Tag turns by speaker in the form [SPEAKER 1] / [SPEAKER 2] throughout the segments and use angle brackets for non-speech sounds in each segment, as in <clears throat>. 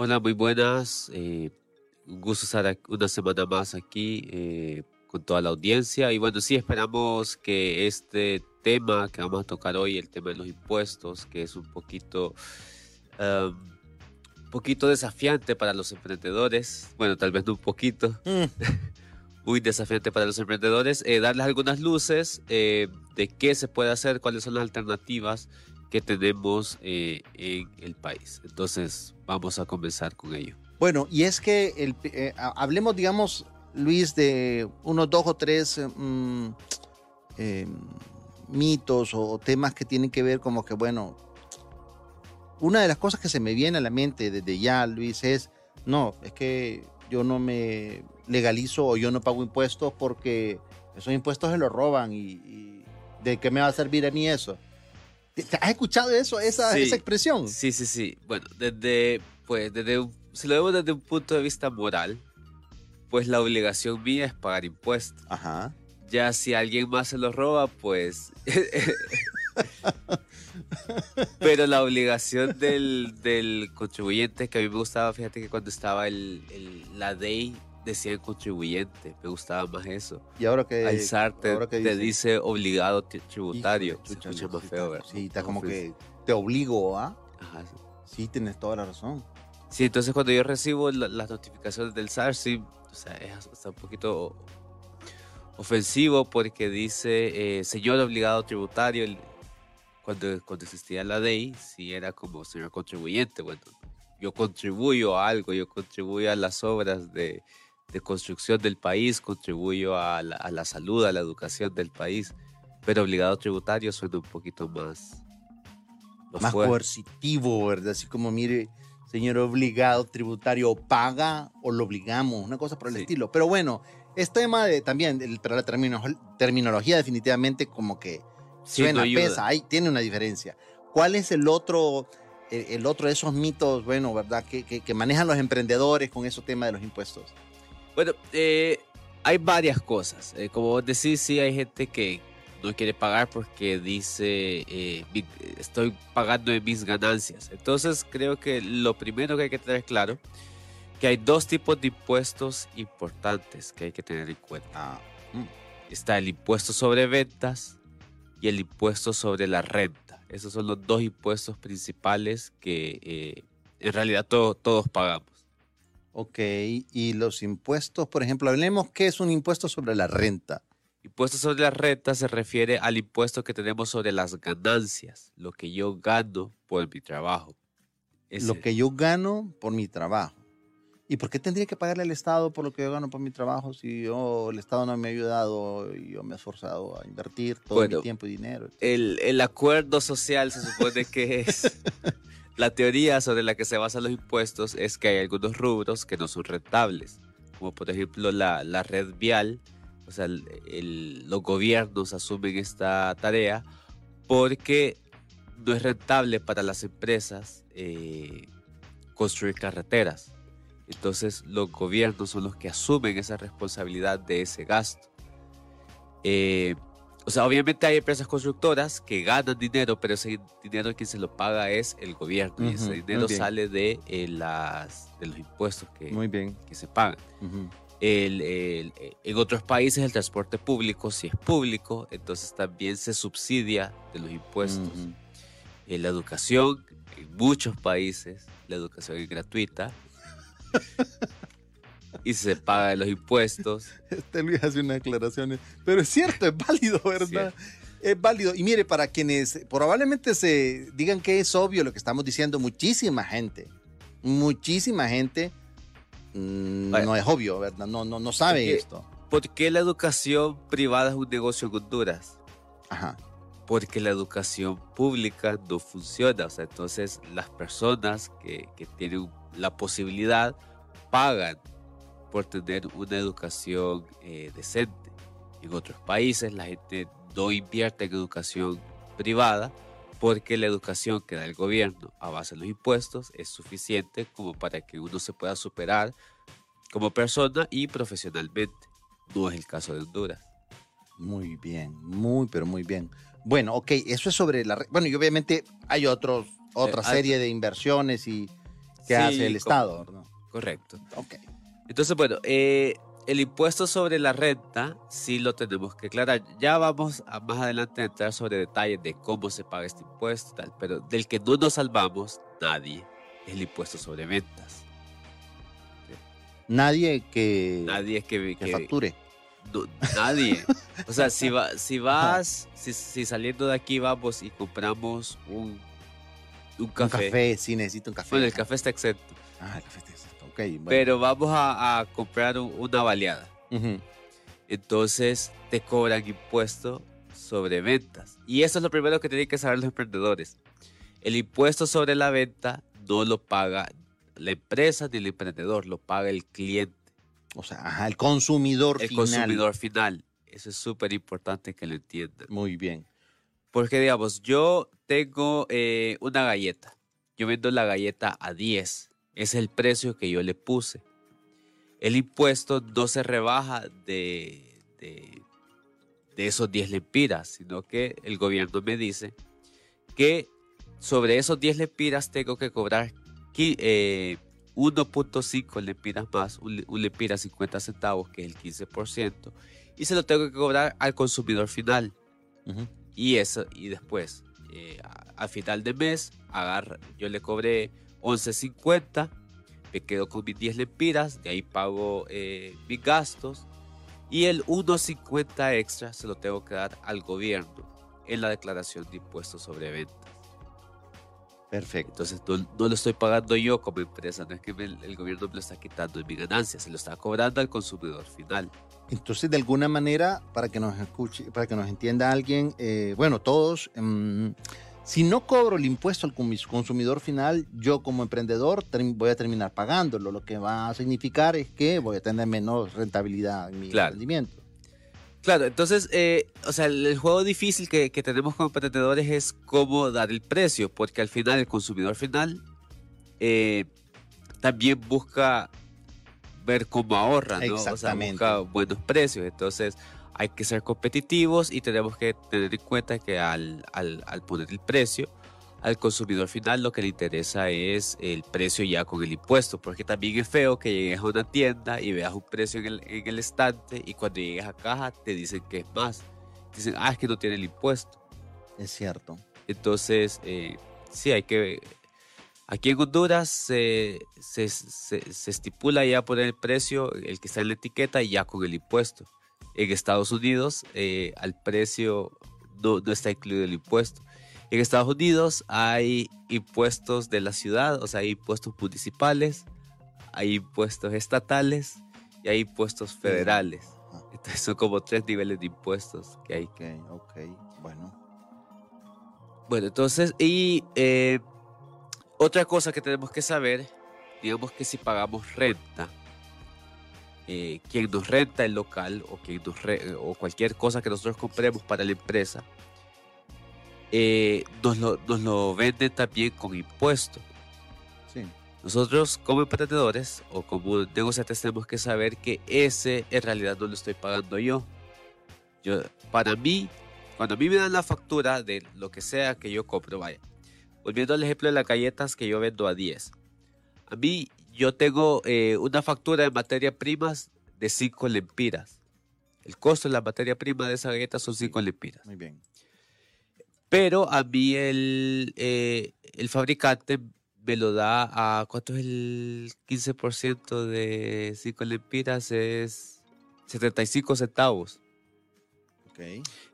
[SPEAKER 1] Hola, muy buenas. Eh, un gusto estar una semana más aquí eh, con toda la audiencia. Y bueno, sí, esperamos que este tema que vamos a tocar hoy, el tema de los impuestos, que es un poquito, un poquito desafiante para los emprendedores. Bueno, tal vez no un poquito. Mm. <laughs> muy desafiante para los emprendedores, eh, darles algunas luces de qué se puede hacer, cuáles son las alternativas que tenemos eh, en el país. Entonces, vamos a comenzar con ello.
[SPEAKER 2] Bueno, y es que el, hablemos, digamos, Luis, de unos dos o tres mm, mitos o temas que tienen que ver como que, bueno, una de las cosas que se me viene a la mente desde ya, Luis, es, no, es que yo no me legalizo o yo no pago impuestos porque esos impuestos se los roban y, ¿de qué me va a servir a mí eso? ¿Has escuchado eso, esa, esa expresión?
[SPEAKER 1] Sí, sí, sí. Bueno, desde, pues, desde si lo vemos desde un punto de vista moral, pues la obligación mía es pagar impuestos. Ajá. Ya si alguien más se los roba, pues... <laughs> Pero la obligación del, del, contribuyente, que a mí me gustaba, fíjate que cuando estaba el, la ley decía el contribuyente, me gustaba más eso.
[SPEAKER 2] Y ahora que
[SPEAKER 1] Alzarte te, dice? obligado tributario.
[SPEAKER 2] Sí, está como que te obligo a. Ajá. Sí, tienes toda la razón.
[SPEAKER 1] Sí, entonces cuando yo recibo las notificaciones del SAR, sí, o sea, es un poquito ofensivo porque dice, eh, señor obligado tributario, cuando, cuando existía la ley, sí era como señor contribuyente, bueno, yo contribuyo a algo, yo contribuyo a las obras de, de construcción del país, contribuyo a la, a la, salud, a la educación del país, pero obligado tributario suena un poquito más...
[SPEAKER 2] Más, coercitivo, ¿verdad? Así como, mire, señor obligado tributario, paga o lo obligamos, una cosa por el estilo. Pero bueno, este tema de también, el, la terminología definitivamente como que suena, pesa, ahí tiene una diferencia. ¿Cuál es el otro, el, otro de esos mitos, bueno, verdad, que, que, que manejan los emprendedores con ese tema de los impuestos?
[SPEAKER 1] Bueno, eh, hay varias cosas. Eh, como vos decís, sí hay gente que no quiere pagar porque dice, eh, estoy pagando en mis ganancias. Entonces creo que lo primero que hay que tener claro, que hay dos tipos de impuestos importantes que hay que tener en cuenta. Ah, mm. Está el impuesto sobre ventas y el impuesto sobre la renta. Esos son los dos impuestos principales que en realidad todos pagamos.
[SPEAKER 2] Ok, y los impuestos, por ejemplo, hablemos qué es un impuesto sobre la renta.
[SPEAKER 1] Impuesto sobre la renta se refiere al impuesto que tenemos sobre las ganancias, lo que yo gano por mi trabajo.
[SPEAKER 2] Lo que yo gano por mi trabajo. ¿Y por qué tendría que pagarle al Estado por lo que yo gano por mi trabajo si yo, el Estado no me ha ayudado y yo me he esforzado a invertir todo mi tiempo y dinero?
[SPEAKER 1] El, el acuerdo social se supone que es <laughs> La teoría sobre la que se basan los impuestos es que hay algunos rubros que no son rentables, como por ejemplo la, la red vial, o sea, los gobiernos asumen esta tarea porque no es rentable para las empresas eh, construir carreteras. Entonces los gobiernos son los que asumen esa responsabilidad de ese gasto. Eh, o sea, obviamente hay empresas constructoras que ganan dinero, pero ese dinero quien se lo paga es el gobierno. y ese dinero sale de, eh, las, de los impuestos que, que se pagan. el, en otros países el transporte público, si es público, entonces también se subsidia de los impuestos. En la educación, en muchos países, la educación es gratuita. <laughs> y se paga de los impuestos. <laughs>
[SPEAKER 2] Este Luis hace unas declaraciones, pero es cierto, es válido, ¿verdad? Es válido. Y mire, para quienes probablemente se digan que es obvio lo que estamos diciendo, muchísima gente, muchísima gente mm, no es obvio, ¿verdad? No, no, no sabe esto.
[SPEAKER 1] ¿Por qué la educación privada es un negocio en Honduras? Ajá. Porque la educación pública no funciona. O sea, entonces las personas que, que tienen la posibilidad pagan por tener una educación eh, decente. En otros países la gente no invierte en educación privada porque la educación que da el gobierno a base de los impuestos es suficiente como para que uno se pueda superar como persona y profesionalmente. No es el caso de Honduras.
[SPEAKER 2] Muy bien, muy, pero muy bien. Bueno, ok, eso es sobre la... Bueno, y obviamente hay otros, otra serie de inversiones y que hace el Estado. ¿no?
[SPEAKER 1] Correcto.
[SPEAKER 2] Ok.
[SPEAKER 1] Entonces, bueno, eh, el impuesto sobre la renta sí lo tenemos que aclarar. Ya vamos a más adelante a entrar sobre detalles de cómo se paga este impuesto tal, pero del que no nos salvamos nadie es el impuesto sobre ventas.
[SPEAKER 2] Nadie que,
[SPEAKER 1] nadie que,
[SPEAKER 2] que, facture.
[SPEAKER 1] nadie. o sea, si, va, si vas, si, si, saliendo de aquí vamos y compramos un, un café.
[SPEAKER 2] Un café, sí, necesito un café.
[SPEAKER 1] Bueno, el café está exento.
[SPEAKER 2] Ah, el café está exento.
[SPEAKER 1] Pero vamos a, comprar una baleada. Entonces te cobran impuesto sobre ventas. Y eso es lo primero que tienen que saber los emprendedores. El impuesto sobre la venta no lo paga la empresa ni el emprendedor, lo paga el cliente.
[SPEAKER 2] O sea, el consumidor
[SPEAKER 1] final. El consumidor final. Eso es súper importante que lo entiendan.
[SPEAKER 2] Muy bien.
[SPEAKER 1] Porque, digamos, yo tengo eh, una galleta. Yo vendo la galleta a 10 es el precio que yo le puse. El impuesto no se rebaja de, de, esos 10 lempiras, sino que el gobierno me dice que sobre esos 10 lempiras tengo que cobrar 1.5 eh, lempiras más, un, lempira 50 centavos, que es el 15%, y se lo tengo que cobrar al consumidor final. Y eso, y después, eh, al final de mes, agarra, yo le cobré 11.50, me quedo con mis 10 lempiras, de ahí pago eh, mis gastos y el 1.50 extra se lo tengo que dar al gobierno en la declaración de impuestos sobre ventas.
[SPEAKER 2] Perfecto.
[SPEAKER 1] Entonces no, lo estoy pagando yo como empresa, no es que el gobierno me lo está quitando en mi ganancia, se lo está cobrando al consumidor final.
[SPEAKER 2] Entonces, de alguna manera, para que nos escuche, para que nos entienda alguien, eh, bueno, todos, em, si no cobro el impuesto al consumidor final, yo como emprendedor voy a terminar pagándolo, lo que va a significar es que voy a tener menos rentabilidad en mi emprendimiento.
[SPEAKER 1] Claro, entonces, eh, o sea, el, juego difícil que, tenemos como emprendedores es cómo dar el precio, porque al final el consumidor final eh, también busca ver cómo ahorra, ¿no? O sea, busca buenos precios. Entonces, hay que ser competitivos y tenemos que tener en cuenta que al, al, poner el precio, al consumidor final lo que le interesa es el precio ya con el impuesto, porque también es feo que llegues a una tienda y veas un precio en el, en el estante y cuando llegues a caja te dicen que es más. Dicen, ah, es que no tiene el impuesto.
[SPEAKER 2] Es cierto.
[SPEAKER 1] Entonces, eh, sí, hay que... Aquí en Honduras se, se, se, estipula ya poner el precio, el que está en la etiqueta, ya con el impuesto en Estados Unidos eh, al precio no, está incluido el impuesto. En Estados Unidos hay impuestos de la ciudad, o sea, hay impuestos municipales, hay impuestos estatales y hay impuestos federales. Entonces son como tres niveles de impuestos que hay.
[SPEAKER 2] Ok, ok, bueno.
[SPEAKER 1] Bueno, entonces, y eh, otra cosa que tenemos que saber, digamos que si pagamos renta, eh, quien nos renta el local o, quien nos o cualquier cosa que nosotros compremos para la empresa, eh, nos, lo, nos lo venden también con impuesto. Nosotros como emprendedores o como negociantes tenemos que saber que ese en realidad no lo estoy pagando yo. yo. Para mí, cuando a mí me dan la factura de lo que sea que yo compro, vaya, volviendo al ejemplo de las galletas que yo vendo a 10. A mí yo tengo eh, una factura de materia primas de 5 lempiras. El costo de la materia prima de esa galleta son 5 lempiras.
[SPEAKER 2] Muy bien.
[SPEAKER 1] Pero a mí el, eh, el fabricante me lo da a. ¿Cuánto es el 15% de 5 lempiras? Es 75 centavos.
[SPEAKER 2] Ok.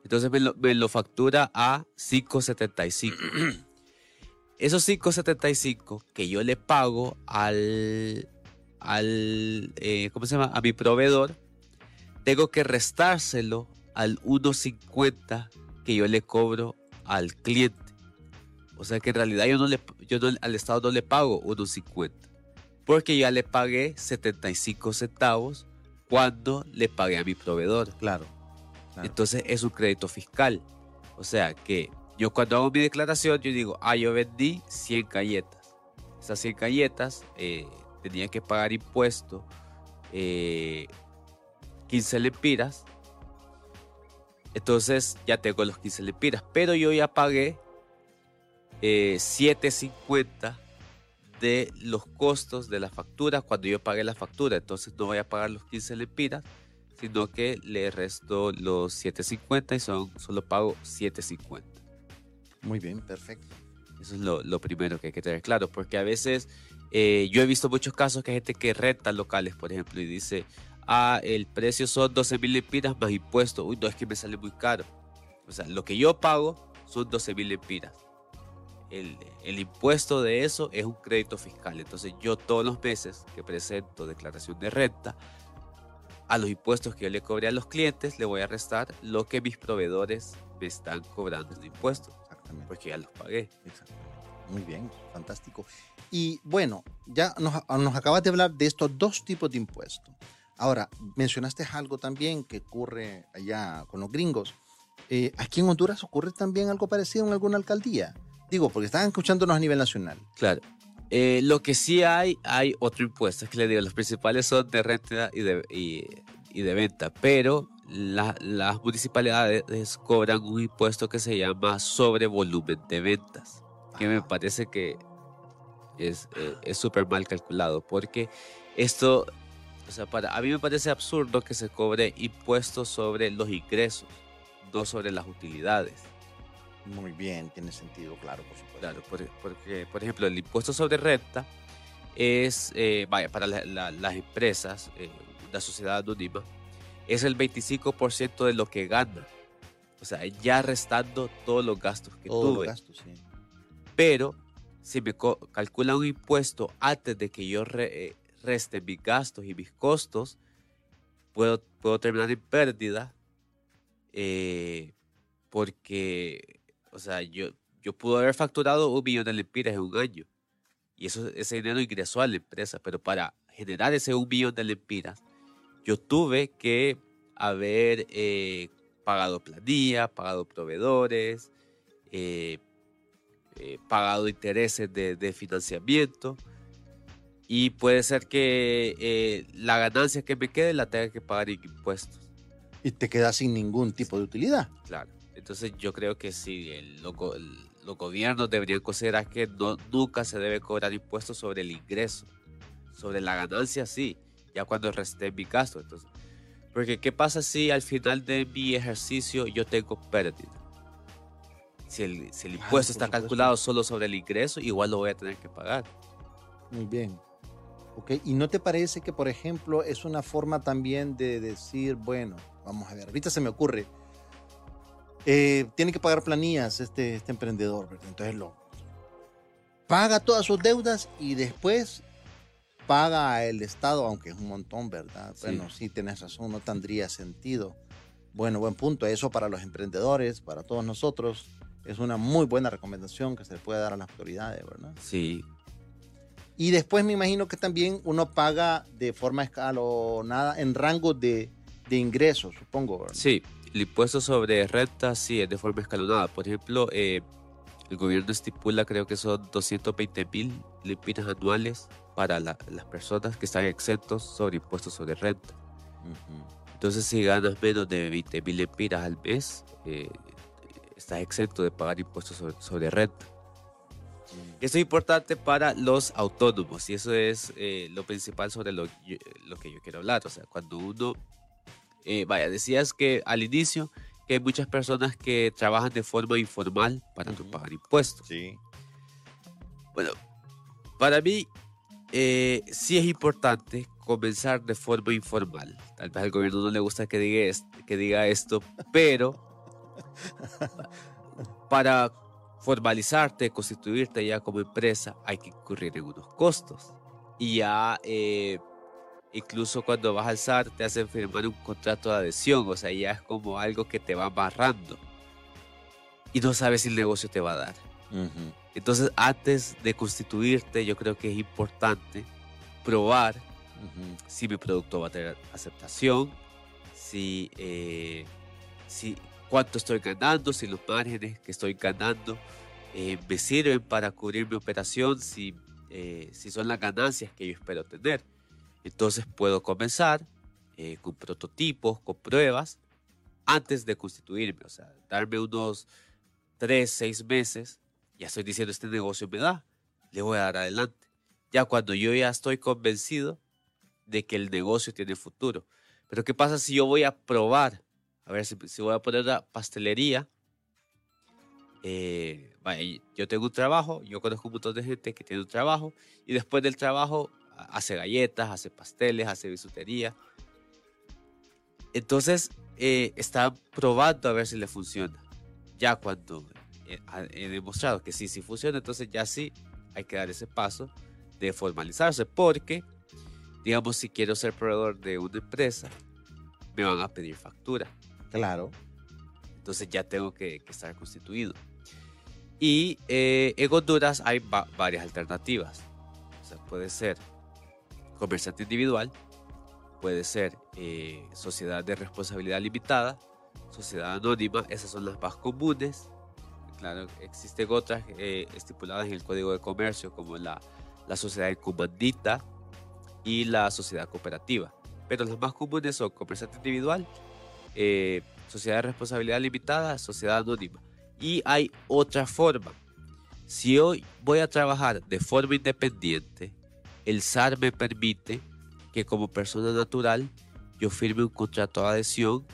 [SPEAKER 1] Entonces me lo, me lo factura a 5.75. <clears throat> Esos 5.75 que yo le pago al, al eh, ¿cómo se llama? A mi proveedor, tengo que restárselo al 1.50 que yo le cobro al cliente. O sea que en realidad yo no le, yo al Estado no le pago 1.50 porque ya le pagué 75 centavos cuando le pagué a mi proveedor.
[SPEAKER 2] claro.
[SPEAKER 1] Entonces es un crédito fiscal. O sea que yo cuando hago mi declaración, yo digo, ah, yo vendí 100 galletas. Esas 100 galletas eh, tenía que pagar impuesto 15 eh, lempiras. Entonces ya tengo los 15 lempiras. Pero yo ya pagué 7.50 eh, de los costos de la factura cuando yo pagué la factura. Entonces no voy a pagar los 15 lempiras, sino que le resto los 7.50 y son, solo pago 7.50.
[SPEAKER 2] Muy bien, perfecto.
[SPEAKER 1] Eso es lo, primero que hay que tener claro, porque a veces eh, yo he visto muchos casos que hay gente que renta locales, por ejemplo, y dice, ah, el precio son 12 mil lempiras más impuestos. Uy, no, es que me sale muy caro. O sea, lo que yo pago son 12 mil lempiras. El, el, impuesto de eso es un crédito fiscal. Entonces yo todos los meses que presento declaración de renta, a los impuestos que yo le cobré a los clientes, le voy a restar lo que mis proveedores me están cobrando de impuestos. Exactamente. Porque ya los pagué.
[SPEAKER 2] Exactamente. Muy bien, fantástico. Y bueno, ya nos, nos acabas de hablar de estos dos tipos de impuestos. Ahora, mencionaste algo también que ocurre allá con los gringos. Eh, aquí en Honduras ocurre también algo parecido en alguna alcaldía. Digo, porque están escuchándonos a nivel nacional.
[SPEAKER 1] Claro. Eh, lo que sí hay, hay otro impuesto. Es que le digo, los principales son de renta y de, y, de venta. Pero las municipalidades cobran un impuesto que se llama sobre volumen de ventas. Que me parece que es eh, súper mal calculado. Porque esto o sea, para, a mí me parece absurdo que se cobre impuestos sobre los ingresos, no sobre las utilidades.
[SPEAKER 2] Muy bien, tiene sentido, claro, por supuesto.
[SPEAKER 1] Claro, porque, por ejemplo, el impuesto sobre renta es, eh, vaya, para las empresas, eh, la sociedad anónima, es el 25% de lo que gana. O sea, ya restando todos los gastos que todos tuve. Los gastos, sí. Pero si me calcula un impuesto antes de que yo eh, reste mis gastos y mis costos, puedo, puedo terminar en pérdida eh, porque, o sea, yo, yo pude haber facturado un millón de lempiras en un año y eso, ese dinero ingresó a la empresa, pero para generar ese un millón de lempiras, yo tuve que haber eh, pagado planilla, pagado proveedores, eh, pagado intereses de, de financiamiento y puede ser que eh, la ganancia que me quede la tenga que pagar impuestos.
[SPEAKER 2] Y te quedas sin ningún tipo de utilidad.
[SPEAKER 1] Claro. Entonces yo creo que sí, el, los gobiernos deberían considerar que no, nunca se debe cobrar impuestos sobre el ingreso. Sobre la ganancia sí, ya cuando resté mi gasto. Entonces, porque ¿qué pasa si al final de mi ejercicio yo tengo pérdida? Si el, si el impuesto está calculado solo sobre el ingreso, igual lo voy a tener que pagar.
[SPEAKER 2] Muy bien. ¿Y no te parece que, por ejemplo, es una forma también de decir, bueno, vamos a ver, ahorita se me ocurre, eh, tiene que pagar planillas este, este emprendedor, ¿verdad? Entonces lo paga todas sus deudas y después paga el Estado, aunque es un montón, ¿verdad? Bueno, sí, tienes razón, no tendría sentido. Bueno, buen punto. Eso para los emprendedores, para todos nosotros, es una muy buena recomendación que se le puede dar a las autoridades, ¿verdad?
[SPEAKER 1] Sí,
[SPEAKER 2] y después me imagino que también uno paga de forma escalonada en rango de, de ingresos, supongo.
[SPEAKER 1] Sí, el impuesto sobre renta sí es de forma escalonada. Por ejemplo, eh, el gobierno estipula creo que son 220 mil limpinas anuales para las personas que están exentos sobre impuestos sobre renta. Entonces, si ganas menos de 20 mil lempiras al mes, eh, estás exento de pagar impuestos sobre, sobre renta. Eso es importante para los autónomos y eso es eh, lo principal sobre lo, lo, que yo quiero hablar. O sea, cuando uno, eh, vaya, decías que al inicio que hay muchas personas que trabajan de forma informal para no pagar impuestos.
[SPEAKER 2] Sí.
[SPEAKER 1] Bueno, para mí eh, sí es importante comenzar de forma informal. Tal vez al gobierno no le gusta que diga, que diga esto, pero <laughs> para formalizarte, constituirte ya como empresa, hay que incurrir en unos costos. Y ya, eh, incluso cuando vas a alzar, te hacen firmar un contrato de adhesión, o sea, ya es como algo que te va amarrando. Y no sabes si el negocio te va a dar. Entonces, antes de constituirte, yo creo que es importante probar si mi producto va a tener aceptación, si, eh, si cuánto estoy ganando, si los márgenes que estoy ganando eh, me sirven para cubrir mi operación, si, eh, si son las ganancias que yo espero tener. Entonces puedo comenzar eh, con prototipos, con pruebas, antes de constituirme, o sea, darme unos 3, 6 meses, ya estoy diciendo, este negocio me da, le voy a dar adelante. ya cuando yo ya estoy convencido de que el negocio tiene futuro. Pero ¿qué pasa si yo voy a probar? A ver, si, si voy a poner una pastelería. Eh, yo tengo un trabajo, yo conozco un montón de gente que tiene un trabajo y después del trabajo hace galletas, hace pasteles, hace bisutería. Entonces, eh, está probando a ver si le funciona. Ya cuando he, demostrado que sí, sí funciona, entonces ya sí hay que dar ese paso de formalizarse, porque, digamos, si quiero ser proveedor de una empresa, me van a pedir factura.
[SPEAKER 2] Claro.
[SPEAKER 1] Entonces ya tengo que, estar constituido. Y eh, en Honduras hay varias alternativas. O sea, puede ser comerciante individual, puede ser eh, sociedad de responsabilidad limitada, sociedad anónima, esas son las más comunes. Claro, existen otras eh, estipuladas en el Código de Comercio, como la, sociedad comandita y la sociedad cooperativa. Pero las más comunes son comerciante individual, eh, sociedad de responsabilidad limitada, sociedad anónima. Y hay otra forma. Si hoy voy a trabajar de forma independiente, el SAR me permite que como persona natural yo firme un contrato de adhesión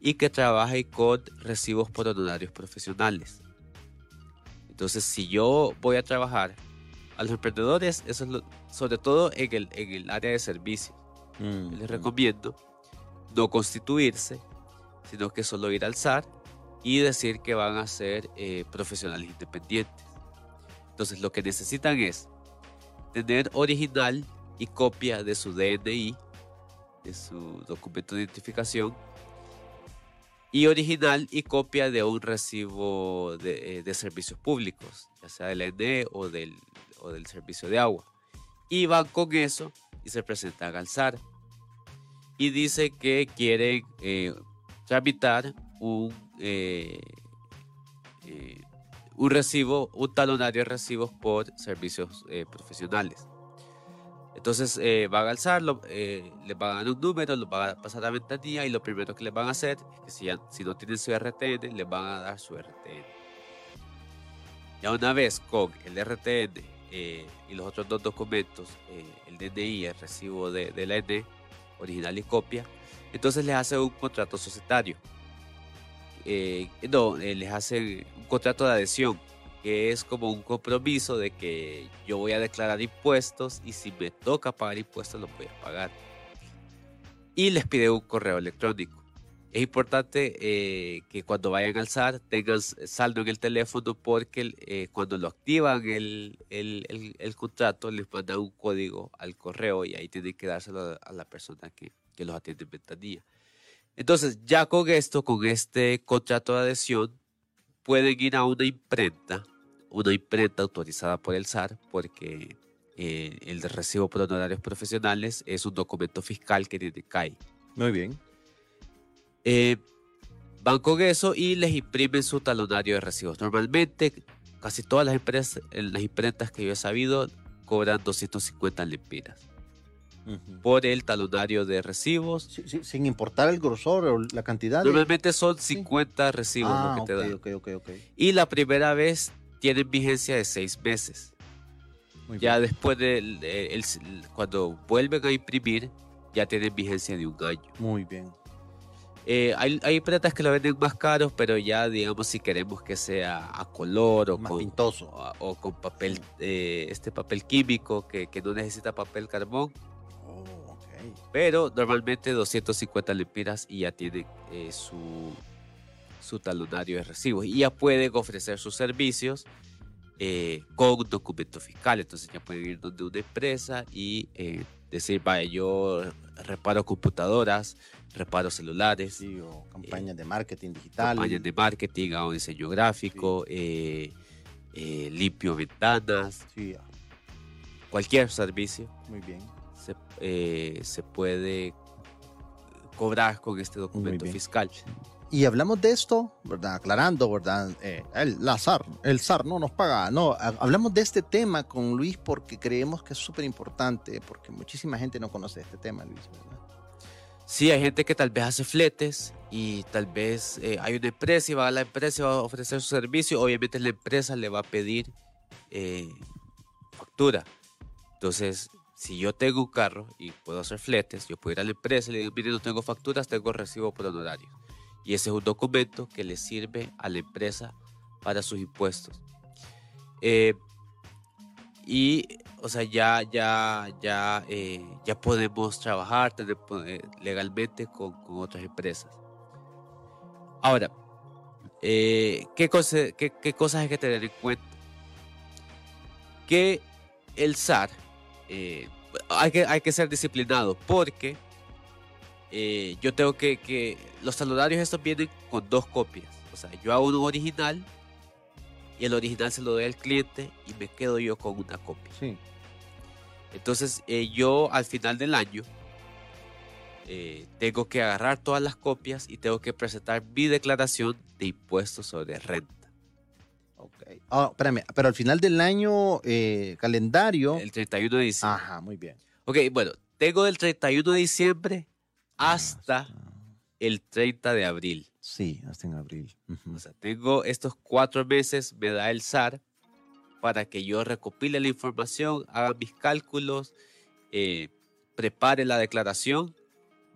[SPEAKER 1] y que trabaje con recibos por honorarios profesionales. Entonces, si yo voy a trabajar a los emprendedores, eso es sobre todo en el, en el área de servicios, mm, les mm. recomiendo no constituirse, sino que solo ir al SAR y decir que van a ser eh, profesionales independientes. Entonces, lo que necesitan es tener original y copia de su DNI, de su documento de identificación, y original y copia de un recibo de, eh, servicios públicos, ya sea del ENE o del, o del servicio de agua. Y van con eso y se presentan al SAR. Y dice que quieren eh, tramitar un, eh, un recibo, un talonario de recibos por servicios profesionales. Entonces eh, van a alzarlo, eh, les van a dar un número, lo van a pasar a la ventanilla y lo primero que les van a hacer que si, si no tienen su RTN, les van a dar su RTN. Ya una vez con el RTN eh, y los otros dos documentos, el DNI el recibo de, de la N, original y copia, entonces les hace un contrato societario. no, les hace un contrato de adhesión que es como un compromiso de que yo voy a declarar impuestos y si me toca pagar impuestos los voy a pagar. Y les pide un correo electrónico. Es importante eh, que cuando vayan al SAR tengan saldo en el teléfono porque eh, cuando lo activan el, el, el, contrato les mandan un código al correo y ahí tienen que dárselo a la persona que, que los atiende en ventanilla. Entonces ya con esto, con este contrato de adhesión, pueden ir a una imprenta una imprenta autorizada por el SAR porque eh, el de recibo por honorarios profesionales es un documento fiscal que tiene CAI.
[SPEAKER 2] Muy bien.
[SPEAKER 1] Eh, van con eso y les imprimen su talonario de recibos. Normalmente, casi todas las empresas, las imprentas que yo he sabido, cobran 250 lempiras por el talonario de recibos.
[SPEAKER 2] sin importar el grosor o la cantidad.
[SPEAKER 1] Normalmente son 50 recibos lo que te dan.
[SPEAKER 2] Okay, okay,
[SPEAKER 1] y la primera vez tienen vigencia de seis meses. ya después de cuando vuelven a imprimir, ya tienen vigencia de un año.
[SPEAKER 2] Muy bien.
[SPEAKER 1] Eh, hay, hay imprentas que lo venden más caros, pero ya, digamos, si queremos que sea a color o, con, o, con papel, eh, este papel químico que, que, no necesita papel carbón. Oh, pero normalmente 250 lempiras y ya tiene eh, su, su talonario de recibos y ya pueden ofrecer sus servicios eh, con documento fiscal. Entonces ya pueden ir donde una empresa y eh, decir, vaya, yo reparo computadoras, reparo celulares.
[SPEAKER 2] o campañas de marketing digital.
[SPEAKER 1] Campañas de marketing, hago diseño gráfico, eh, limpio ventanas. Cualquier servicio.
[SPEAKER 2] Muy bien.
[SPEAKER 1] Se, se puede cobrar con este documento fiscal.
[SPEAKER 2] Y hablamos de esto, ¿verdad? Aclarando, ¿verdad? Eh, el, la el SAR no nos paga. No, hablamos de este tema con Luis porque creemos que es súper importante, porque muchísima gente no conoce este tema, Luis, ¿verdad?
[SPEAKER 1] Sí, hay gente que tal vez hace fletes y tal vez eh, hay una empresa y va a la empresa y va a ofrecer su servicio. Obviamente la empresa le va a pedir eh, factura. Entonces, si yo tengo un carro y puedo hacer fletes, yo puedo ir a la empresa y le digo, mire, no tengo facturas, tengo recibo por honorario. Y ese es un documento que le sirve a la empresa para sus impuestos. Eh, y, o sea, ya, ya, ya, eh, ya podemos trabajar eh, legalmente con, con, otras empresas. Ahora, ¿qué, qué, ¿qué cosas hay que tener en cuenta? Que el SAR hay, que, hay que ser disciplinado porque eh, yo tengo que, que, los saludarios estos vienen con dos copias. O sea, yo hago uno original y el original se lo doy al cliente y me quedo yo con una copia.
[SPEAKER 2] Sí.
[SPEAKER 1] Entonces eh, yo al final del año tengo que agarrar todas las copias y tengo que presentar mi declaración de impuestos sobre renta.
[SPEAKER 2] Oh, espérame, pero al final del año eh, calendario.
[SPEAKER 1] El 31 de diciembre.
[SPEAKER 2] Ajá, muy bien.
[SPEAKER 1] Ok, bueno, tengo del 31 de diciembre hasta el 30 de abril.
[SPEAKER 2] Sí, hasta en abril.
[SPEAKER 1] O sea, tengo estos cuatro meses, me da el SAR para que yo recopile la información, haga mis cálculos, eh, prepare la declaración,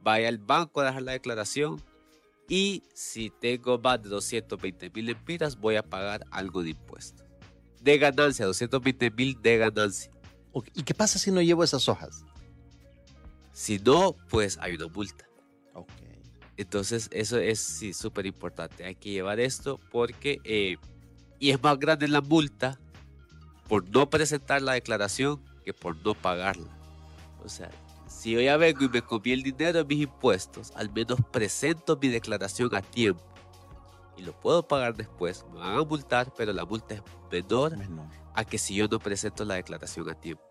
[SPEAKER 1] vaya al banco a dejar la declaración y si tengo más de 220 mil empiras, voy a pagar algo de impuesto. De ganancia, 220 mil de ganancia.
[SPEAKER 2] ¿Y qué pasa si no llevo esas hojas?
[SPEAKER 1] Si no, pues hay una multa.
[SPEAKER 2] Ok.
[SPEAKER 1] Entonces, eso es sí súper importante. Hay que llevar esto porque, eh, y es más grande la multa por no presentar la declaración que por no pagarla. O sea, si yo ya vengo y me comí el dinero de mis impuestos, al menos presento mi declaración a tiempo y lo puedo pagar después. Me van a multar, pero la multa es menor, a que si yo no presento la declaración a tiempo.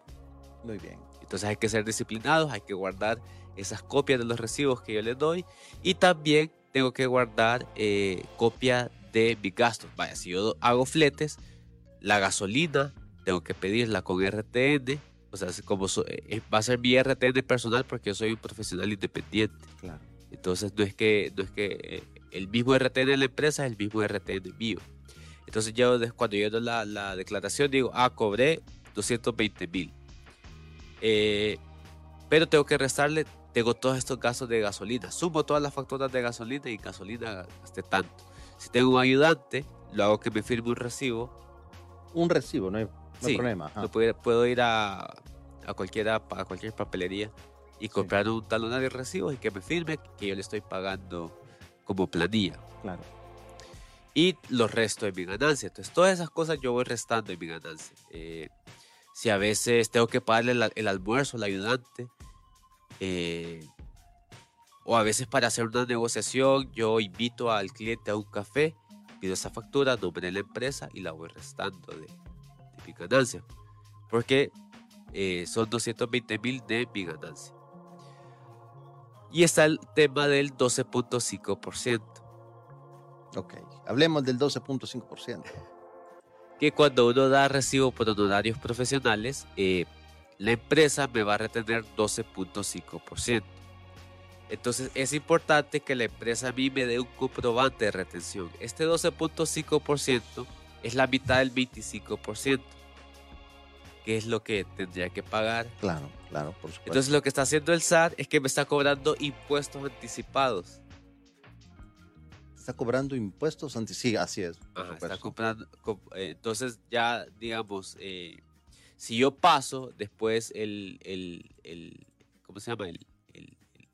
[SPEAKER 2] Muy bien.
[SPEAKER 1] Entonces hay que ser disciplinados, hay que guardar esas copias de los recibos que yo les doy y también tengo que guardar eh, copia de mis gastos. Vaya, si yo hago fletes, la gasolina tengo que pedirla con RTN o sea, como eh, va a ser mi RTN personal porque yo soy un profesional independiente.
[SPEAKER 2] Claro.
[SPEAKER 1] Entonces no es que, no es que eh, el mismo RTN de la empresa es el mismo RTN mío. Entonces yo cuando yo doy la, la declaración digo, ah, cobré 220 mil. Eh, pero tengo que restarle, tengo todos estos gastos de gasolina. Sumo todas las facturas de gasolina y gasolina gasté tanto. Si tengo un ayudante, lo hago que me firme un recibo.
[SPEAKER 2] Un recibo, no hay no hay problema.
[SPEAKER 1] Puedo, ir a, a, cualquiera, a cualquier papelería y comprar un talonario de recibos y que me firme que yo le estoy pagando como planilla.
[SPEAKER 2] Claro.
[SPEAKER 1] Y los resto de mi ganancia. Entonces, todas esas cosas yo voy restando en mi ganancia. Eh, si a veces tengo que pagarle el, almuerzo al ayudante, eh, o a veces para hacer una negociación, yo invito al cliente a un café, pido esa factura, nombre la empresa y la voy restando de, mi ganancia. Porque eh, son 220 mil de mi ganancia. Y está el tema del 12.5%.
[SPEAKER 2] Ok, hablemos del 12.5%.
[SPEAKER 1] Que cuando uno da recibo por honorarios profesionales, eh, la empresa me va a retener 12.5%. Entonces es importante que la empresa a mí me dé un comprobante de retención. Este 12.5% es la mitad del 25% qué es lo que tendría que pagar.
[SPEAKER 2] Claro, claro, por supuesto.
[SPEAKER 1] Entonces lo que está haciendo el SAT es que me está cobrando impuestos anticipados.
[SPEAKER 2] Está cobrando impuestos anticipados. Sí, así es.
[SPEAKER 1] está comprando, eh, entonces ya, digamos, eh, si yo paso después el, el, el ¿cómo se llama? El,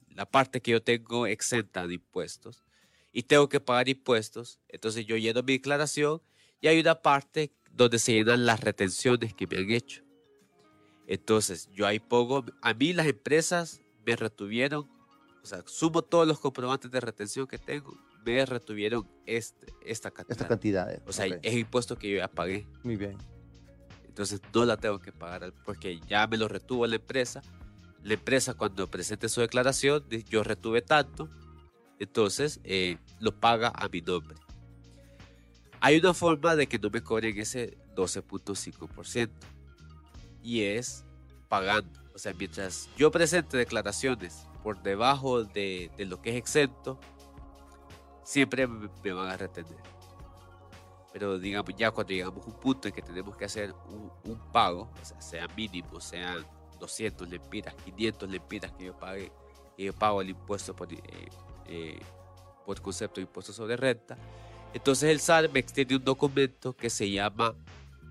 [SPEAKER 1] la parte que yo tengo exenta de impuestos y tengo que pagar impuestos, entonces yo lleno mi declaración y hay una parte donde se llenan las retenciones que me han hecho. Entonces, yo ahí pongo, a mí las empresas me retuvieron, o sea, sumo todos los comprobantes de retención que tengo, me retuvieron este, esta cantidad.
[SPEAKER 2] Esta cantidad.
[SPEAKER 1] O sea, es impuesto que yo ya pagué.
[SPEAKER 2] Muy bien.
[SPEAKER 1] Entonces, no la tengo que pagar porque ya me lo retuvo la empresa. La empresa cuando presente su declaración, yo retuve tanto, entonces eh, lo paga a mi nombre. Hay una forma de que no me cobren ese 12.5% y es pagando. O sea, mientras yo presente declaraciones por debajo de, lo que es exento, siempre me, van a retener. pero digamos, ya cuando llegamos a un punto en que tenemos que hacer un, pago, sea, mínimo, sean 200 lempiras, 500 lempiras que yo pague, que yo pago el impuesto por, eh, eh, concepto de impuesto sobre renta, entonces el SAR me extiende un documento que se llama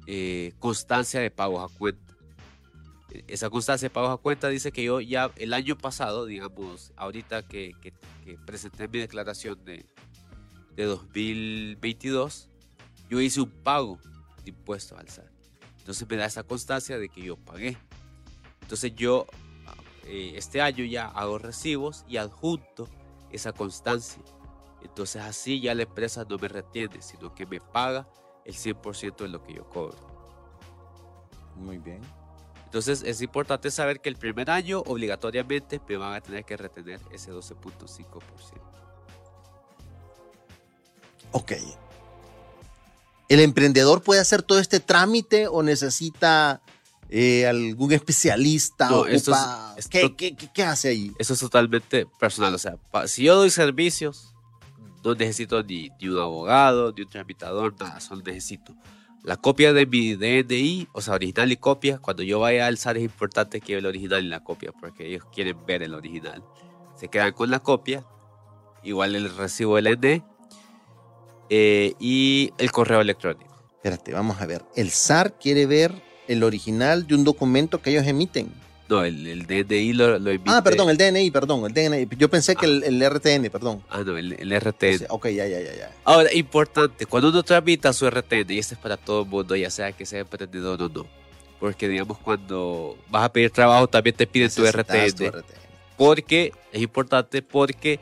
[SPEAKER 1] eh, constancia de pagos a cuenta. Esa constancia de pagos a cuenta dice que yo ya el año pasado, digamos, ahorita que, que, presenté mi declaración de, de 2022, yo hice un pago de impuestos al SAT. Entonces me da esa constancia de que yo pagué. Entonces yo eh, este año ya hago recibos y adjunto esa constancia. Entonces así ya la empresa no me retiene, sino que me paga el 100% de lo que yo cobro.
[SPEAKER 2] Muy bien.
[SPEAKER 1] Entonces es importante saber que el primer año obligatoriamente me van a tener que retener ese 12.5%.
[SPEAKER 2] Ok. ¿El emprendedor puede hacer todo este trámite o necesita eh, algún especialista?
[SPEAKER 1] No,
[SPEAKER 2] ¿Qué, hace ahí?
[SPEAKER 1] Eso es totalmente personal. O sea, si yo doy servicios, no necesito ni, un abogado, ni un tramitador, nada, solo necesito la copia de mi DNI, o sea, original y copia. Cuando yo vaya al SAR es importante que el original y la copia, porque ellos quieren ver el original. Se quedan con la copia, igual el recibo del ND eh, y el correo electrónico.
[SPEAKER 2] Espérate, vamos a ver. El SAR quiere ver el original de un documento que ellos emiten.
[SPEAKER 1] No, el, DNI lo, lo
[SPEAKER 2] Ah, perdón, el DNI, perdón, el DNI. Yo pensé que el, RTN, perdón.
[SPEAKER 1] Ah, no, el, RTN.
[SPEAKER 2] Ok, ya, ya, ya, ya.
[SPEAKER 1] Ahora, importante, cuando uno tramita su RTN, y este es para todo el mundo, ya sea que sea emprendedor o no, porque digamos cuando vas a pedir trabajo también te piden tu RTN, Porque es importante porque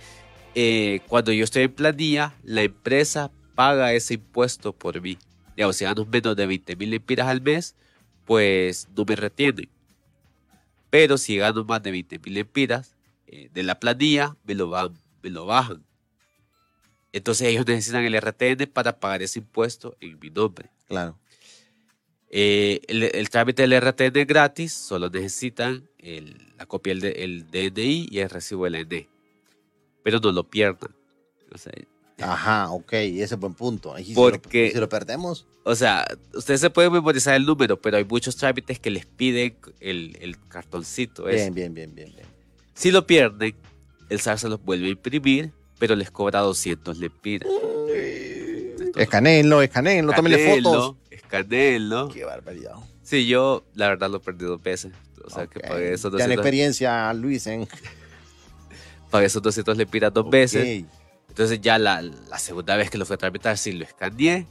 [SPEAKER 1] eh, cuando yo estoy en planilla, la empresa paga ese impuesto por mí. Digamos, si gano menos de 20 mil lempiras al mes, pues no me retienen. Pero si gano más de 20 mil empiras eh, de la planilla, me lo, van, me lo bajan. Entonces ellos necesitan el RTN para pagar ese impuesto en mi nombre.
[SPEAKER 2] Claro.
[SPEAKER 1] Eh, el, trámite del RTN es gratis, solo necesitan la copia del DNI y el recibo del ND. Pero no lo pierdan.
[SPEAKER 2] Ajá, ok, ese es buen punto.
[SPEAKER 1] Porque,
[SPEAKER 2] si lo, perdemos.
[SPEAKER 1] O sea, ustedes se pueden memorizar el número, pero hay muchos trámites que les piden el, cartoncito.
[SPEAKER 2] Bien, bien, bien, bien, bien.
[SPEAKER 1] Si lo pierden, el SAR se los vuelve a imprimir, pero les cobra 200 lempiras.
[SPEAKER 2] Escaneenlo, escaneenlo, tómenle fotos.
[SPEAKER 1] Escaneenlo.
[SPEAKER 2] Qué barbaridad.
[SPEAKER 1] Sí, yo la verdad lo he perdido dos veces. O sea, que pagué esos 200.
[SPEAKER 2] Ya experiencia, Luis, en...
[SPEAKER 1] pagué esos 200 lempiras dos veces entonces ya la, segunda vez que lo fui a tramitar, sí lo escaneé,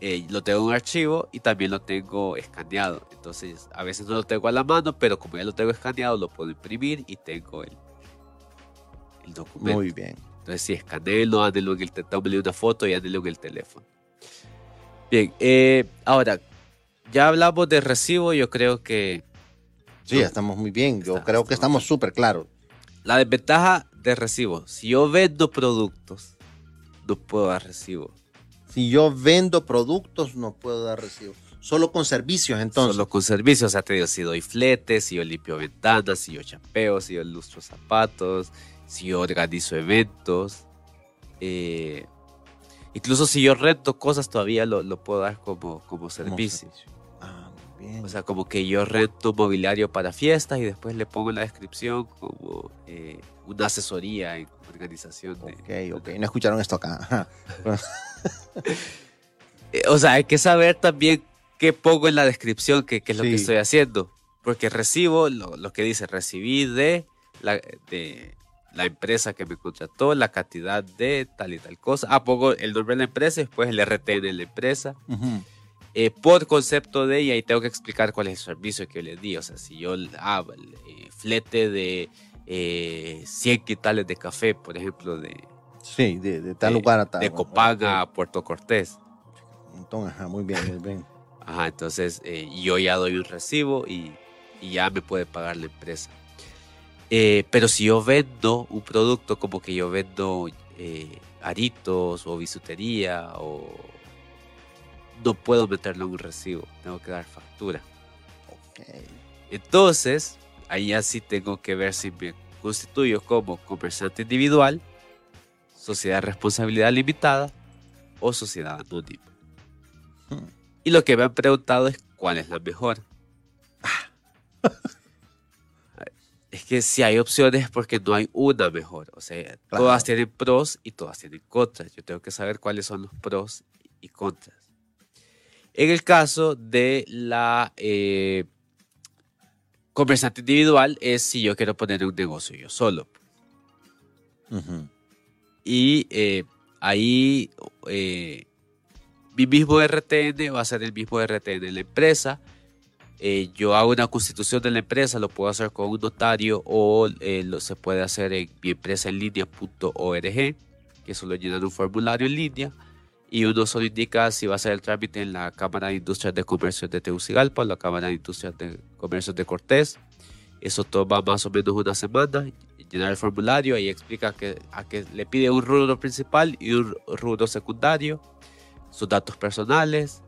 [SPEAKER 1] eh, lo tengo en un archivo y también lo tengo escaneado. Entonces a veces no lo tengo a la mano, pero como ya lo tengo escaneado, lo puedo imprimir y tengo el, el documento.
[SPEAKER 2] Muy bien.
[SPEAKER 1] Entonces sí, escanelo, ándelo en el teléfono, una foto y ándelo en el teléfono. Bien, eh, ahora, ya hablamos de recibo, yo creo que...
[SPEAKER 2] Sí, estamos muy bien, yo creo que estamos súper claros.
[SPEAKER 1] La desventaja de recibo. Si yo vendo productos, no puedo dar recibo.
[SPEAKER 2] Si yo vendo productos, no puedo dar recibo. Solo con servicios, entonces.
[SPEAKER 1] Solo con servicios. O sea, te digo, si doy fletes, si yo limpio ventanas, si yo chapeo, si yo lustro zapatos, si yo organizo eventos. Eh, incluso si yo rento cosas, todavía lo, puedo dar como, como servicio. O sea, como que yo rento mobiliario para fiestas y después le pongo en la descripción como eh, una asesoría en organización.
[SPEAKER 2] De, ok, ok. No escucharon esto acá. <laughs>
[SPEAKER 1] Eh, o sea, hay que saber también qué pongo en la descripción, qué, es lo que estoy haciendo. Porque recibo lo, que dice, recibí de la, de la empresa que me contrató, la cantidad de tal y tal cosa. Ah, pongo el nombre de la empresa y después el RT de la empresa. Eh, por concepto de ella y tengo que explicar cuál es el servicio que yo le di. O sea, si yo ah, eh, flete de eh, 100 quintales de café, por ejemplo, de,
[SPEAKER 2] sí, de, tal lugar a tal.
[SPEAKER 1] De Copanga a Puerto Cortés.
[SPEAKER 2] Entonces, ajá, muy bien, muy bien.
[SPEAKER 1] Ajá, entonces eh, yo ya doy un recibo y, y ya me puede pagar la empresa. pero si yo vendo un producto como que yo vendo aritos o bisutería o no puedo meterlo en un recibo, tengo que dar factura. Entonces, ahí así tengo que ver si me constituyo como comerciante individual, sociedad de responsabilidad limitada o sociedad anónima. Y lo que me han preguntado es cuál es la mejor. Ah. es que si hay opciones es porque no hay una mejor. O sea, todas tienen pros y todas tienen contras. Yo tengo que saber cuáles son los pros y contras. En el caso de la eh, conversante individual es si yo quiero poner un negocio yo solo. Y eh, ahí eh, mi mismo RTN va a ser el mismo RTN de la empresa. Eh, yo hago una constitución de la empresa, lo puedo hacer con un notario o lo, se puede hacer en mi empresa en línea.org, que solo llenan un formulario en línea y uno solo indica si va a ser el trámite en la Cámara de Industrias de Comercio de Tegucigalpa la Cámara de Industrias de Comercio de Cortés. Eso toma más o menos una semana. Llenar el formulario y explica que, a que le pide un rubro principal y un rubro secundario, sus datos personales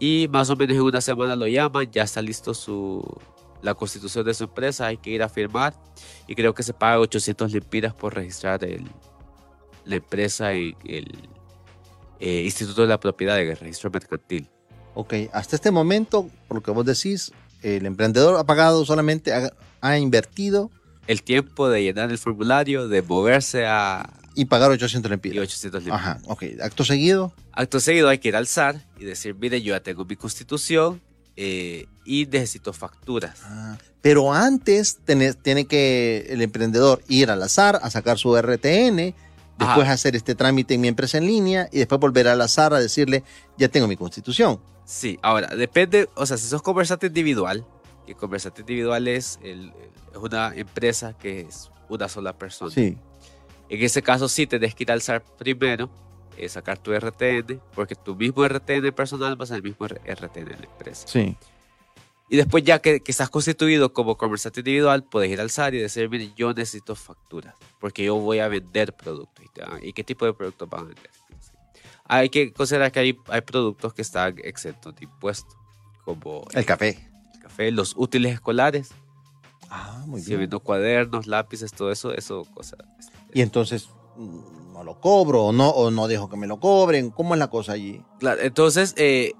[SPEAKER 1] y más o menos en una semana lo llaman, ya está listo su, la constitución de su empresa, hay que ir a firmar y creo que se paga 800 lempiras por registrar el, la empresa en el eh, Instituto de la Propiedad de Registro Mercantil.
[SPEAKER 2] Ok, hasta este momento, por lo que vos decís, el emprendedor ha pagado solamente, ha, invertido.
[SPEAKER 1] El tiempo de llenar el formulario, de moverse a...
[SPEAKER 2] Y pagar 800
[SPEAKER 1] lempiras. Y 800 lempiras.
[SPEAKER 2] Ajá, ok. Acto seguido.
[SPEAKER 1] Acto seguido hay que ir al SAR y decir, mire, yo ya tengo mi constitución eh, y necesito facturas. Ah,
[SPEAKER 2] pero antes tiene, tiene que el emprendedor ir al SAR a sacar su RTN después hacer este trámite en mi empresa en línea y después volver al azar a decirle, ya tengo mi constitución.
[SPEAKER 1] Sí, ahora, depende, o sea, si sos conversante individual, que conversante individual es, el, una empresa que es una sola persona.
[SPEAKER 2] Sí.
[SPEAKER 1] En ese caso sí tenés que ir al SAR primero, eh, sacar tu RTN, porque tu mismo RTN personal va a ser el mismo RTN de la empresa.
[SPEAKER 2] Sí.
[SPEAKER 1] Y después ya que, estás constituido como conversante individual, puedes ir al SAR y decir, mire, yo necesito facturas, porque yo voy a vender productos. ¿Y qué tipo de productos van a vender? Hay que considerar que hay, hay productos que están exentos de impuestos, como...
[SPEAKER 2] El café.
[SPEAKER 1] El café, los útiles escolares.
[SPEAKER 2] Ah, muy
[SPEAKER 1] bien. Si cuadernos, lápices, todo eso, eso, cosas.
[SPEAKER 2] Y entonces, mm, no lo cobro o no, o no dejo que me lo cobren. ¿Cómo es la cosa allí?
[SPEAKER 1] Claro, entonces, eh,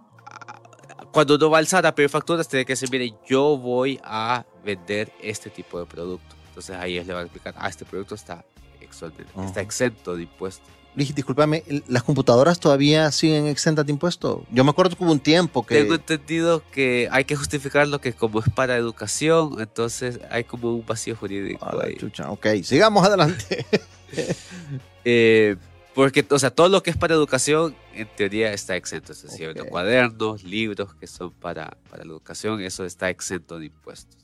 [SPEAKER 1] cuando uno va al SAT a pedir facturas, tiene que decir, mire, yo voy a vender este tipo de producto. Entonces ahí él le va a explicar, ah, este producto está, está exento de impuestos.
[SPEAKER 2] Luis, discúlpame, ¿las computadoras todavía siguen exentas de impuestos? Yo me acuerdo que hubo un tiempo que...
[SPEAKER 1] Tengo entendido que hay que justificar lo que como es para educación, entonces hay como un vacío jurídico ahí.
[SPEAKER 2] Chucha. Ok, sigamos <laughs> adelante. <laughs>
[SPEAKER 1] eh, porque, o sea, todo lo que es para educación, en teoría está exento. Es decir, cuadernos, libros que son para, para, la educación, eso está exento de impuestos.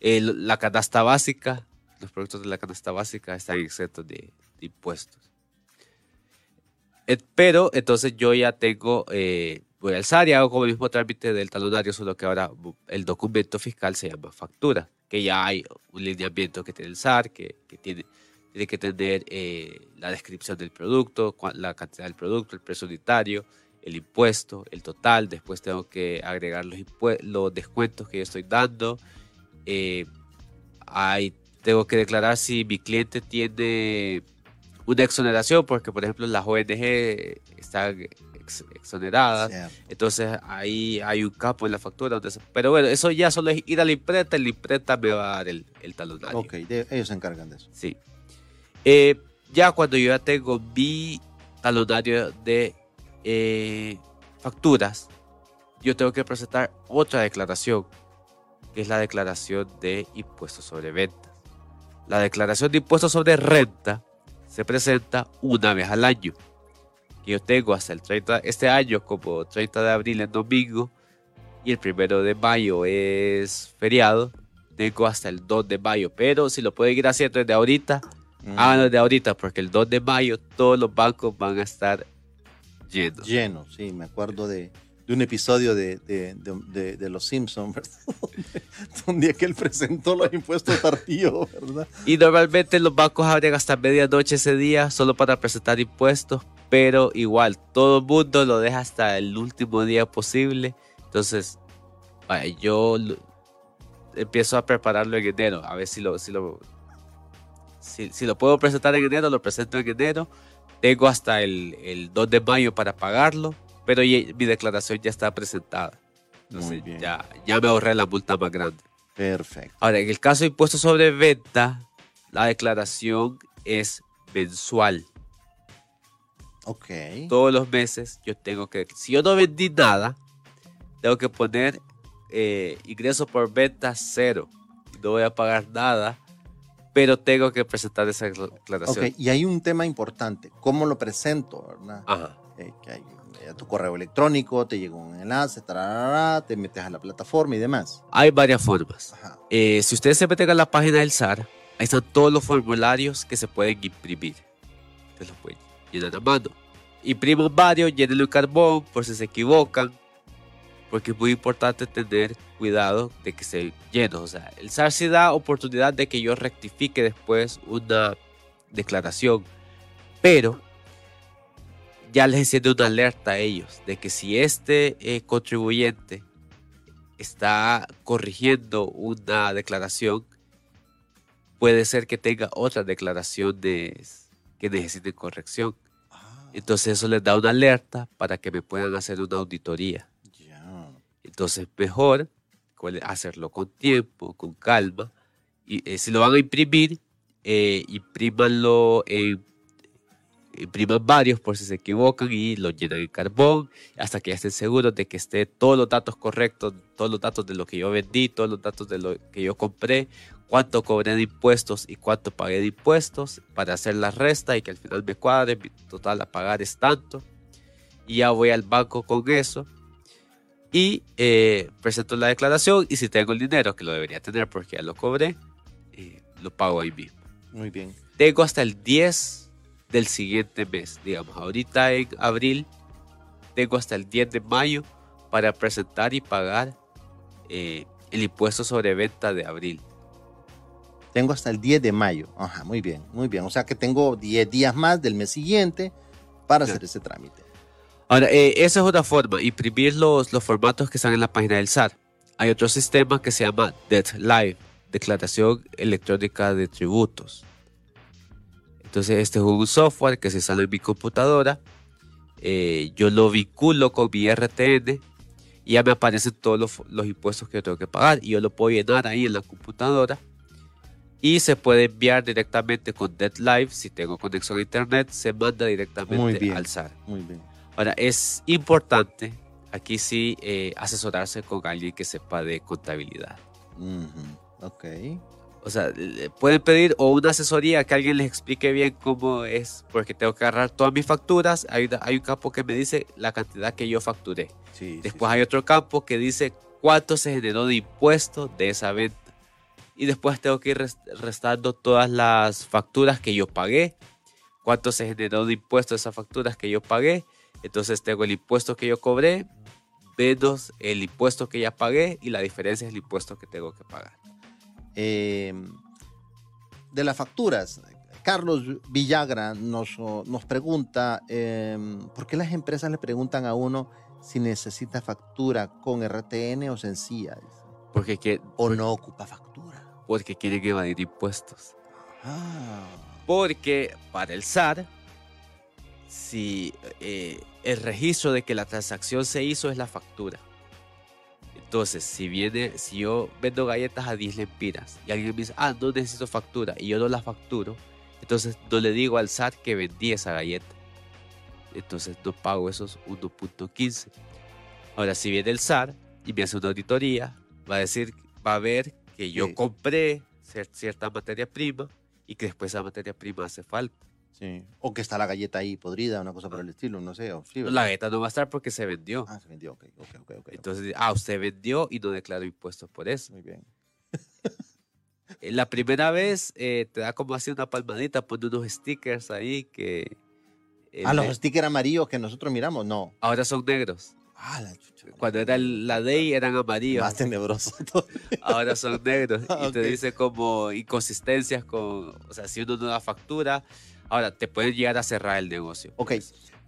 [SPEAKER 1] la canasta básica, los productos de la canasta básica están exentos de, impuestos. pero, entonces yo ya tengo, eh, voy al SAR y hago como el mismo trámite del talonario, solo que ahora el documento fiscal se llama factura, que ya hay un lineamiento que tiene el SAR, que, que tiene tiene que tener eh, la descripción del producto, la cantidad del producto, el precio unitario, el impuesto, el total. Después tengo que agregar los, los descuentos que yo estoy dando. Eh, tengo que declarar si mi cliente tiene una exoneración, porque por ejemplo las ONG están exoneradas. Entonces ahí hay un capo en la factura. pero bueno, eso ya solo es ir a la imprenta, la imprenta me va a dar el, el talonario.
[SPEAKER 2] Ok, ellos se encargan de eso.
[SPEAKER 1] Sí. Eh, ya cuando yo ya tengo mi talonario de eh, facturas, yo tengo que presentar otra declaración, que es la declaración de impuestos sobre ventas. La declaración de impuestos sobre renta se presenta una vez al año. yo tengo hasta el 30, este año como 30 de abril en domingo y el primero de mayo es feriado. Tengo hasta el 2 de mayo, pero si lo pueden ir haciendo desde ahorita, Ah, no, de ahorita, porque el 2 de mayo todos los bancos van a estar llenos.
[SPEAKER 2] Llenos, sí, me acuerdo de, un episodio de, Los Simpsons, ¿verdad? <laughs> un día que él presentó los impuestos tardíos, ¿verdad?
[SPEAKER 1] Y normalmente los bancos abren hasta medianoche ese día solo para presentar impuestos, pero igual, todo el mundo lo deja hasta el último día posible. Entonces, yo empiezo a prepararlo en enero, a ver si lo, si lo si, lo puedo presentar en enero, lo presento en enero. Tengo hasta el, 2 de mayo para pagarlo. pero mi declaración ya está presentada. Entonces ya, ya me ahorré la multa más grande.
[SPEAKER 2] Perfecto.
[SPEAKER 1] Ahora, en el caso de impuestos sobre venta, la declaración es mensual.
[SPEAKER 2] Ok.
[SPEAKER 1] Todos los meses yo tengo que, si yo no vendí nada, tengo que poner eh, ingreso por venta cero. No voy a pagar nada, pero tengo que presentar esa declaración.
[SPEAKER 2] Ok, y hay un tema importante, ¿cómo lo presento? ¿verdad?
[SPEAKER 1] Ajá.
[SPEAKER 2] Eh, que hay a tu correo electrónico, te llega un enlace, te metes a la plataforma y demás.
[SPEAKER 1] Hay varias formas. Eh, si ustedes se meten a la página del SAR, ahí están todos los formularios que se pueden imprimir. Ustedes los pueden llenar a mano. Impriman varios, llenenlo en carbón por si se equivocan, porque es muy importante tener cuidado de que se llene. O sea, el SAR sí da oportunidad de que yo rectifique después una declaración, pero ya les enciende una alerta a ellos de que si este eh, contribuyente está corrigiendo una declaración, puede ser que tenga otra declaración que necesite corrección. Ah. Entonces eso les da una alerta para que me puedan hacer una auditoría. Entonces mejor hacerlo con tiempo, con calma. Y eh, si lo van a imprimir, eh, en impriman varios por si se equivocan y los llenan en carbón hasta que estén seguros de que esté todos los datos correctos, todos los datos de lo que yo vendí, todos los datos de lo que yo compré, cuánto cobré de impuestos y cuánto pagué de impuestos para hacer la resta y que al final me cuadre, mi total a pagar es tanto. Y ya voy al banco con eso y eh, presento la declaración y si tengo el dinero, que lo debería tener porque ya lo cobré, eh, lo pago ahí mismo.
[SPEAKER 2] Muy bien.
[SPEAKER 1] Tengo hasta el 10 del siguiente mes. Digamos, ahorita en abril tengo hasta el 10 de mayo para presentar y pagar eh, el impuesto sobre venta de abril.
[SPEAKER 2] Tengo hasta el 10 de mayo. Ajá, muy bien, muy bien. O sea que tengo 10 días más del mes siguiente para hacer ese trámite.
[SPEAKER 1] Ahora, eh, esa es una forma, imprimir los, los formatos que están en la página del SAT. Hay otro sistema que se llama Live, Declaración Electrónica de Tributos. Entonces este es un software que se sale en mi computadora. Eh, yo lo vinculo con mi RTN y ya me aparecen todos los, impuestos que yo tengo que pagar y yo lo puedo llenar ahí en la computadora y se puede enviar directamente con Live si tengo conexión a internet se manda directamente al SAR.
[SPEAKER 2] Muy bien.
[SPEAKER 1] Ahora es importante aquí sí eh, asesorarse con alguien que sepa de contabilidad.
[SPEAKER 2] Ok.
[SPEAKER 1] O sea, pueden pedir o una asesoría que alguien les explique bien cómo es, porque tengo que agarrar todas mis facturas. Hay, hay un campo que me dice la cantidad que yo facturé. después hay otro campo que dice cuánto se generó de impuestos de esa venta. Y después tengo que ir restando todas las facturas que yo pagué, cuánto se generó de impuestos de esas facturas que yo pagué. Entonces tengo el impuesto que yo cobré menos el impuesto que ya pagué y la diferencia es el impuesto que tengo que pagar.
[SPEAKER 2] Em, de las facturas. Carlos Villagra nos, nos pregunta, em, ¿por qué las empresas le preguntan a uno si necesita factura con RTN o sencilla?
[SPEAKER 1] Porque que,
[SPEAKER 2] o no ocupa factura.
[SPEAKER 1] Porque quieren evadir impuestos. Porque para el SAR, si eh, el registro de que la transacción se hizo es la factura. Entonces, si viene, si yo vendo galletas a 10 lempiras y alguien me dice, ah, no necesito factura y yo no la facturo, entonces no le digo al SAT que vendí esa galleta. Entonces no pago esos 1.15. Ahora, si viene el SAT y me hace una auditoría, va a decir, va a ver que yo compré cierta materia prima y que después esa materia prima hace falta.
[SPEAKER 2] O que está la galleta ahí podrida, una cosa por el estilo, no sé.
[SPEAKER 1] la galleta no va a estar porque se vendió.
[SPEAKER 2] Ah, se vendió, ok, ok, ok.
[SPEAKER 1] Entonces, ah, usted vendió y no declaró impuestos por eso.
[SPEAKER 2] Muy bien.
[SPEAKER 1] Eh, la primera vez eh, te da como así una palmadita, pone unos stickers ahí que...
[SPEAKER 2] ah, los stickers amarillos que nosotros miramos, no.
[SPEAKER 1] Ahora son negros.
[SPEAKER 2] Ah, la
[SPEAKER 1] chucha. Cuando era la ley eran amarillos.
[SPEAKER 2] Más tenebroso.
[SPEAKER 1] Ahora son negros. <laughs> y te dice como inconsistencias con... O sea, si uno no da factura Ahora, te puede llegar a cerrar el negocio.
[SPEAKER 2] Ok,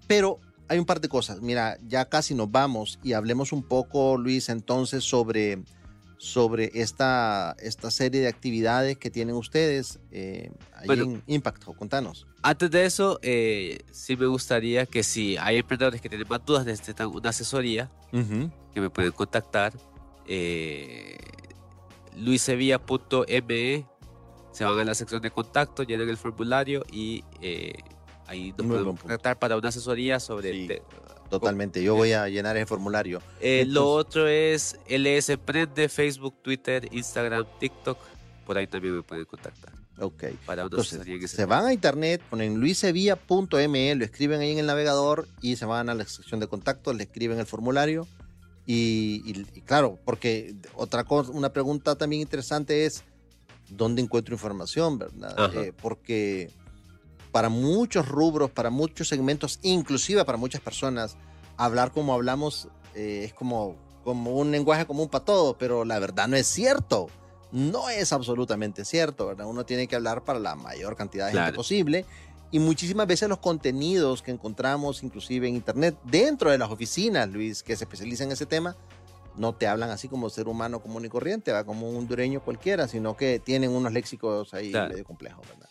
[SPEAKER 2] pero hay un par de cosas. Mira, ya casi nos vamos y hablemos un poco, Luis, entonces sobre sobre esta, esta serie de actividades que tienen ustedes eh, ahí en Impact. Contanos.
[SPEAKER 1] Antes de eso, eh, sí me gustaría que si hay emprendedores que tienen más dudas, necesitan una asesoría, que me pueden contactar. Eh, luisevilla.me se van a la sección de contacto, llenan el formulario y eh, ahí nos pueden contactar para una asesoría sobre
[SPEAKER 2] Totalmente, yo voy a llenar ese formulario.
[SPEAKER 1] Eh, lo otro es LS Emprende, Facebook, Twitter, Instagram, TikTok. Por ahí también me pueden contactar.
[SPEAKER 2] Ok. Para Entonces, se van a internet, ponen luisevilla.me, lo escriben ahí en el navegador y se van a la sección de contacto, le escriben el formulario. Y, claro, porque otra cosa, una pregunta también interesante es, ¿dónde encuentro información, verdad? Eh, porque para muchos rubros, para muchos segmentos, inclusive para muchas personas, hablar como hablamos eh, es como, como un lenguaje común para todo, pero la verdad no es cierto. No es absolutamente cierto, ¿verdad? Uno tiene que hablar para la mayor cantidad de gente posible. Y muchísimas veces los contenidos que encontramos, inclusive en Internet, dentro de las oficinas, Luis, que se especializan en ese tema, no te hablan así como ser humano común y corriente, ¿va? como un hondureño cualquiera, sino que tienen unos léxicos ahí medio complejos, ¿verdad?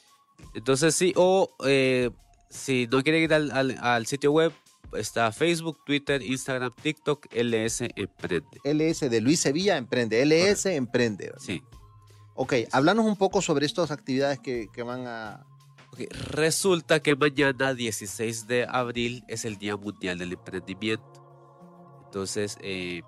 [SPEAKER 1] Entonces sí, o eh, si no quieren ir al, sitio web, está Facebook, Twitter, Instagram, TikTok, LS Emprende.
[SPEAKER 2] LS de Luis Sevilla Emprende, LS Emprende.
[SPEAKER 1] Sí.
[SPEAKER 2] Ok, háblanos un poco sobre estas actividades que, van a...
[SPEAKER 1] Resulta que mañana, 16 de abril, es el Día Mundial del Emprendimiento. Entonces, eh,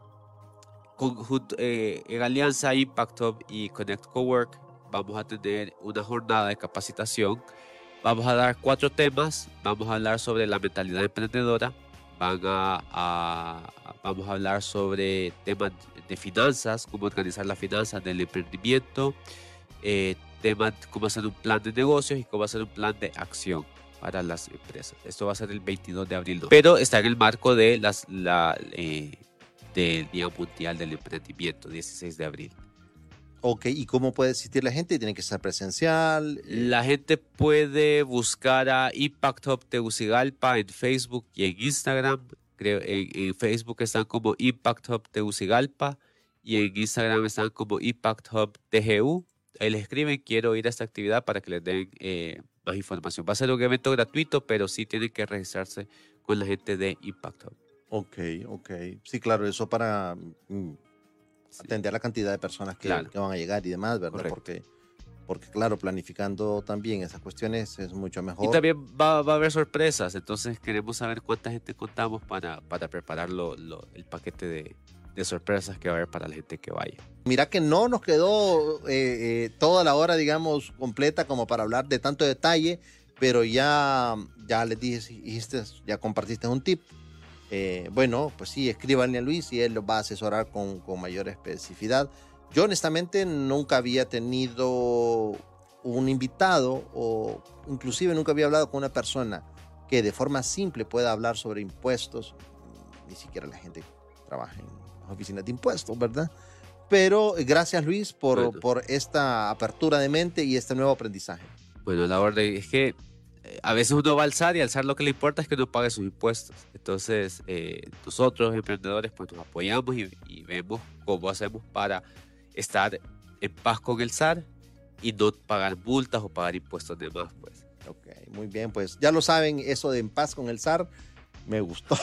[SPEAKER 1] eh, en alianza Impact Hub y Connect Cowork, vamos a tener una jornada de capacitación. Vamos a dar cuatro temas. Vamos a hablar sobre la mentalidad emprendedora. Van a, vamos a hablar sobre temas de finanzas, cómo organizar las finanzas del emprendimiento, eh, temas cómo hacer un plan de negocios y cómo hacer un plan de acción para las empresas. Esto va a ser el 22 de abril, pero está en el marco de las, la, eh, del Día Mundial del Emprendimiento, 16 de abril.
[SPEAKER 2] Ok, ¿y cómo puede asistir la gente? ¿Tiene que ser presencial?
[SPEAKER 1] La gente puede buscar a Impact Hub Tegucigalpa en Facebook y en Instagram. Creo en, Facebook están como Impact Hub Tegucigalpa y en Instagram están como Impact Hub TGU. Ahí les escriben, quiero ir a esta actividad para que les den eh, más información. Va a ser un evento gratuito, pero sí tienen que registrarse con la gente de Impact Hub.
[SPEAKER 2] Ok, ok. Sí, claro, eso para mm, atender la cantidad de personas que, que, van a llegar y demás, ¿verdad? Porque, porque, claro, planificando también esas cuestiones es mucho mejor.
[SPEAKER 1] Y también va, va a haber sorpresas, entonces queremos saber cuánta gente contamos para, para preparar lo, el paquete de, de, sorpresas que va a haber para la gente que vaya.
[SPEAKER 2] Mira que no nos quedó eh, eh, toda la hora, digamos, completa como para hablar de tanto detalle, pero ya, ya les dijiste, ya compartiste un tip eh, bueno, pues sí, escríbanle a Luis y él lo va a asesorar con, mayor especificidad. Yo honestamente nunca había tenido un invitado o inclusive nunca había hablado con una persona que de forma simple pueda hablar sobre impuestos. Ni siquiera la gente trabaja en oficinas de impuestos, ¿verdad? Pero gracias Luis por, por esta apertura de mente y este nuevo aprendizaje.
[SPEAKER 1] Bueno, la verdad es que a veces uno va a alzar y alzar lo que le importa es que uno pague sus impuestos. Entonces, eh, nosotros, emprendedores, pues nos apoyamos y, vemos cómo hacemos para estar en paz con el SAR y no pagar multas o pagar impuestos de más, pues.
[SPEAKER 2] Ok, muy bien, pues ya lo saben, eso de en paz con el SAR me gustó.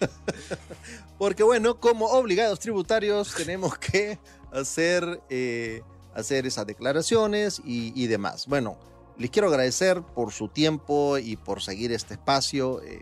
[SPEAKER 2] <laughs> Porque bueno, como obligados tributarios tenemos que hacer, eh, hacer esas declaraciones y, y demás. Bueno, les quiero agradecer por su tiempo y por seguir este espacio. Eh,